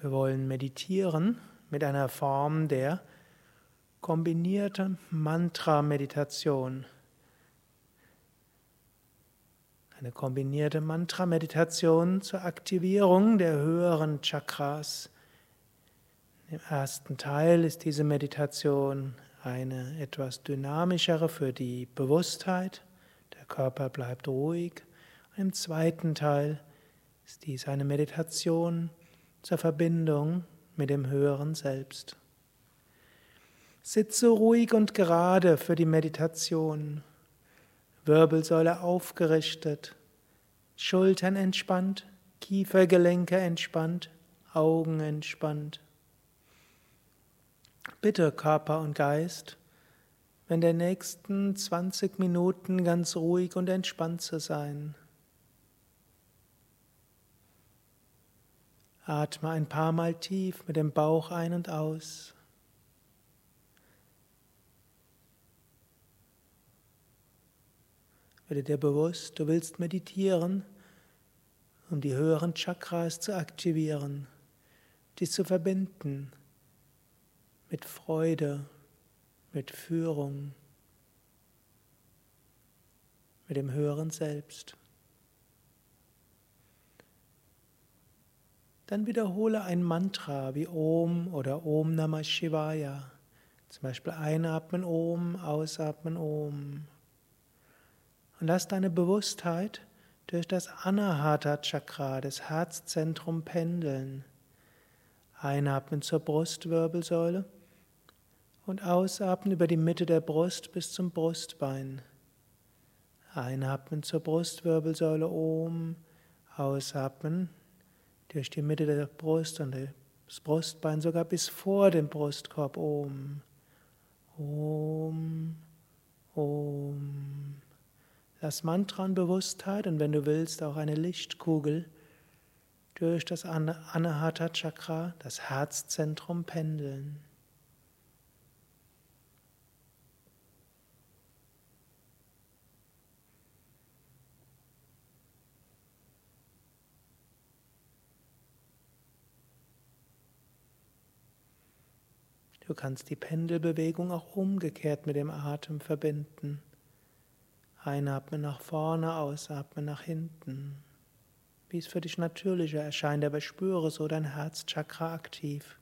Wir wollen meditieren mit einer Form der kombinierten Mantra-Meditation. Eine kombinierte Mantra-Meditation zur Aktivierung der höheren Chakras. Im ersten Teil ist diese Meditation eine etwas dynamischere für die Bewusstheit. Der Körper bleibt ruhig. Im zweiten Teil ist dies eine Meditation zur Verbindung mit dem höheren Selbst. Sitze ruhig und gerade für die Meditation. Wirbelsäule aufgerichtet, Schultern entspannt, Kiefergelenke entspannt, Augen entspannt. Bitte Körper und Geist, wenn der nächsten 20 Minuten ganz ruhig und entspannt zu sein. Atme ein paar Mal tief mit dem Bauch ein und aus. Werde dir bewusst, du willst meditieren, um die höheren Chakras zu aktivieren, dies zu verbinden mit Freude, mit Führung, mit dem höheren Selbst. Dann wiederhole ein Mantra wie Om oder Om Namah Shivaya. Zum Beispiel einatmen Om, ausatmen Om. Und lass deine Bewusstheit durch das Anahata Chakra, das Herzzentrum, pendeln. Einatmen zur Brustwirbelsäule und ausatmen über die Mitte der Brust bis zum Brustbein. Einatmen zur Brustwirbelsäule Om, ausatmen durch die Mitte der Brust und das Brustbein sogar bis vor dem Brustkorb Om. Om, Om. Lass Mantran Bewusstheit und wenn du willst auch eine Lichtkugel durch das Anahata Chakra, das Herzzentrum pendeln. Du kannst die Pendelbewegung auch umgekehrt mit dem Atem verbinden. Einatmen nach vorne, ausatmen nach hinten. Wie es für dich natürlicher erscheint, aber spüre so dein Herzchakra aktiv.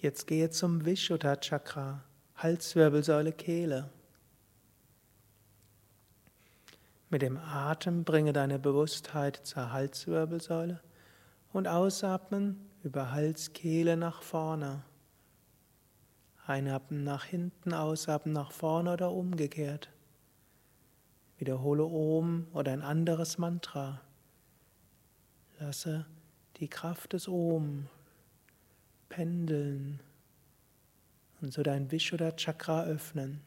Jetzt gehe zum Vishuddha Chakra, Halswirbelsäule, Kehle. Mit dem Atem bringe deine Bewusstheit zur Halswirbelsäule und ausatmen über Hals, Kehle nach vorne. Einatmen nach hinten, ausatmen nach vorne oder umgekehrt. Wiederhole Om oder ein anderes Mantra. Lasse die Kraft des Om pendeln und so dein Vishuddha Chakra öffnen.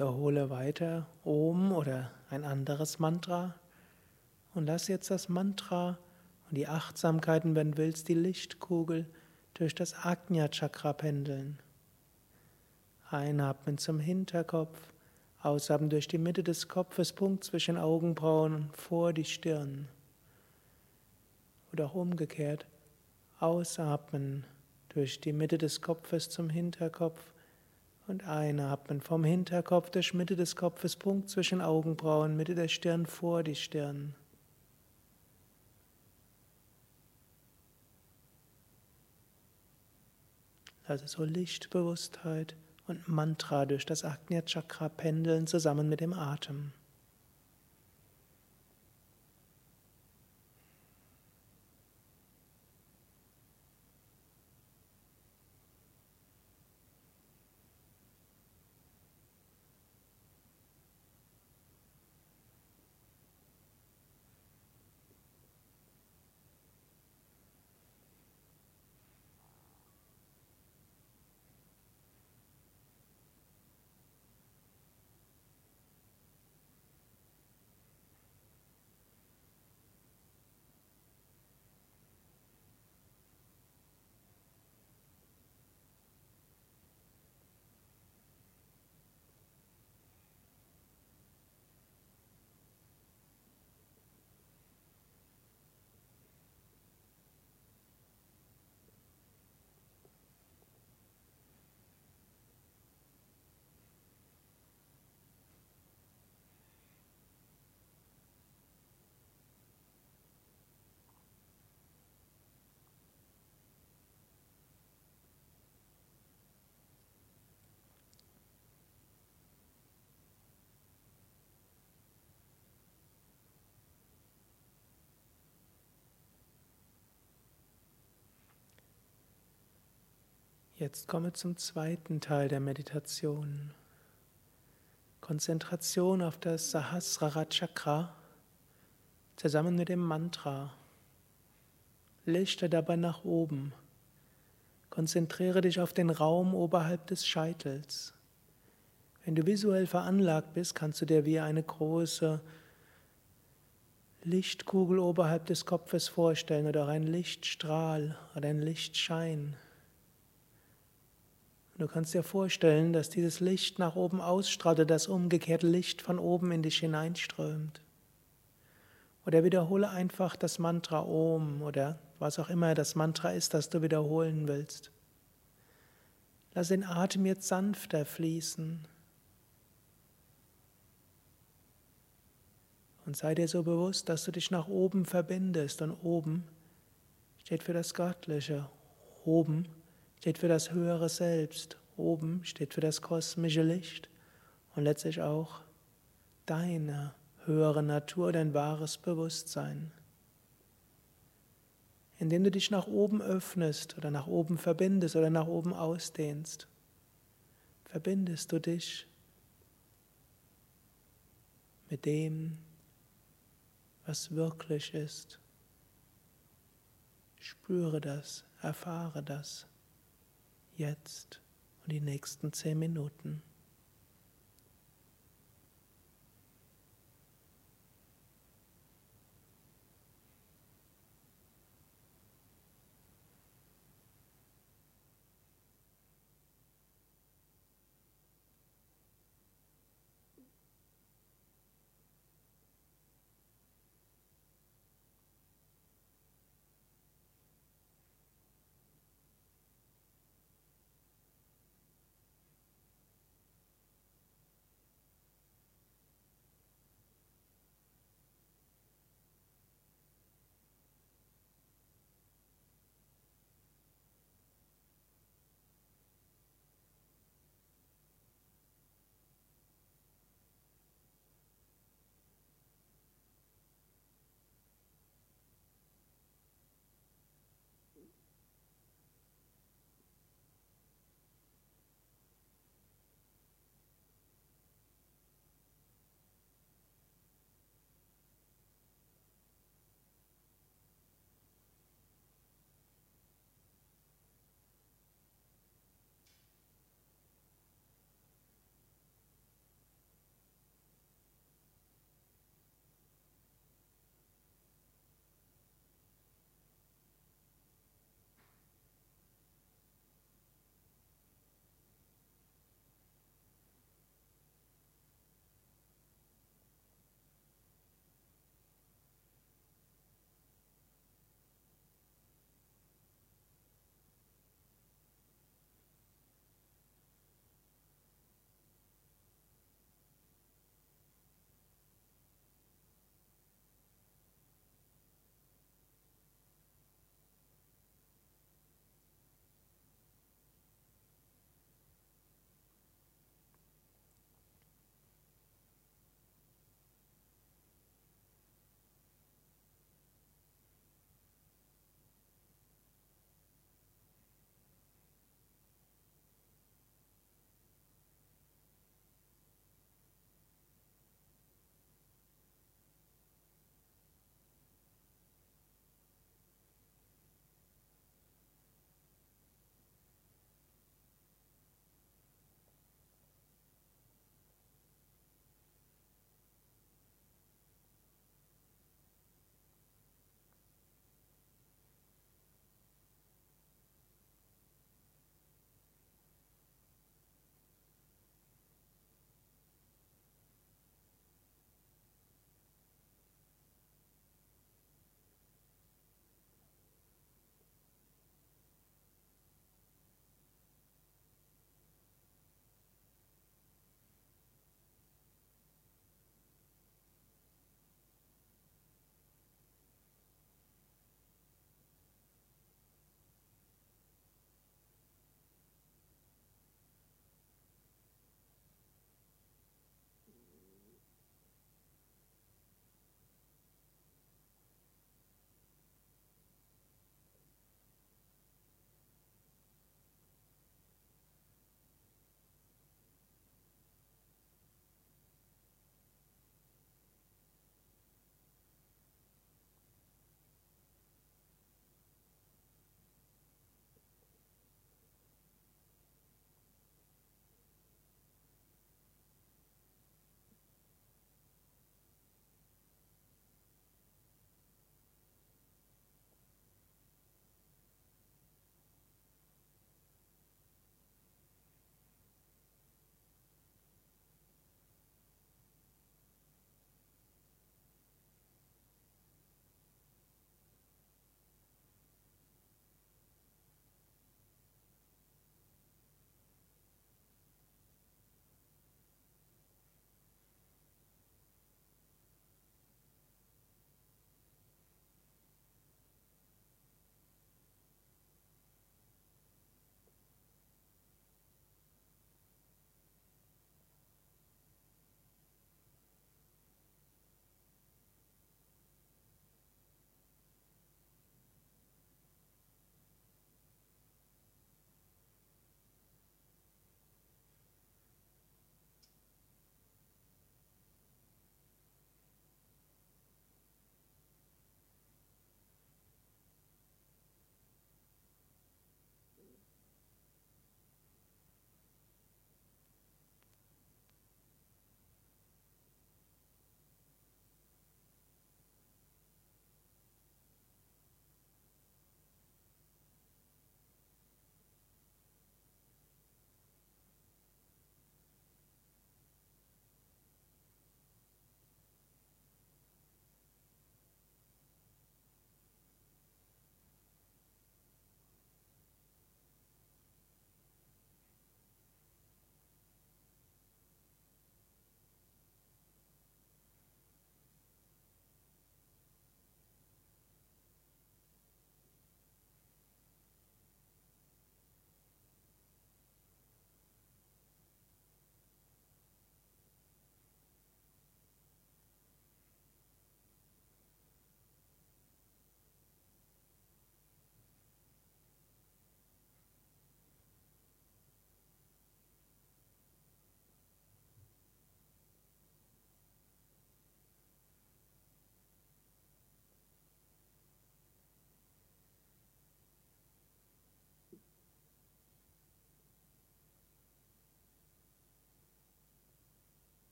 Wiederhole weiter Om oder ein anderes Mantra und lass jetzt das Mantra und die Achtsamkeiten, wenn du willst, die Lichtkugel durch das Ajna Chakra pendeln. Einatmen zum Hinterkopf, ausatmen durch die Mitte des Kopfes, Punkt zwischen Augenbrauen vor die Stirn. oder auch umgekehrt. Ausatmen durch die Mitte des Kopfes zum Hinterkopf und einatmen vom Hinterkopf durch Mitte des Kopfes, Punkt zwischen Augenbrauen, Mitte der Stirn vor die Stirn. Also so Lichtbewusstheit und Mantra durch das Agnya Chakra pendeln zusammen mit dem Atem. Jetzt komme zum zweiten Teil der Meditation. Konzentration auf das Sahasrara Chakra zusammen mit dem Mantra. Lichte dabei nach oben. Konzentriere dich auf den Raum oberhalb des Scheitels. Wenn du visuell veranlagt bist, kannst du dir wie eine große Lichtkugel oberhalb des Kopfes vorstellen oder ein Lichtstrahl oder ein Lichtschein. Du kannst dir vorstellen, dass dieses Licht nach oben ausstrahlt, das umgekehrte Licht von oben in dich hineinströmt. Oder wiederhole einfach das Mantra Om oder was auch immer das Mantra ist, das du wiederholen willst. Lass den Atem jetzt sanfter fließen. Und sei dir so bewusst, dass du dich nach oben verbindest. Und oben steht für das Göttliche. Oben steht für das höhere Selbst. Oben steht für das kosmische Licht und letztlich auch deine höhere Natur, dein wahres Bewusstsein. Indem du dich nach oben öffnest oder nach oben verbindest oder nach oben ausdehnst, verbindest du dich mit dem, was wirklich ist. Spüre das, erfahre das jetzt und die nächsten zehn Minuten.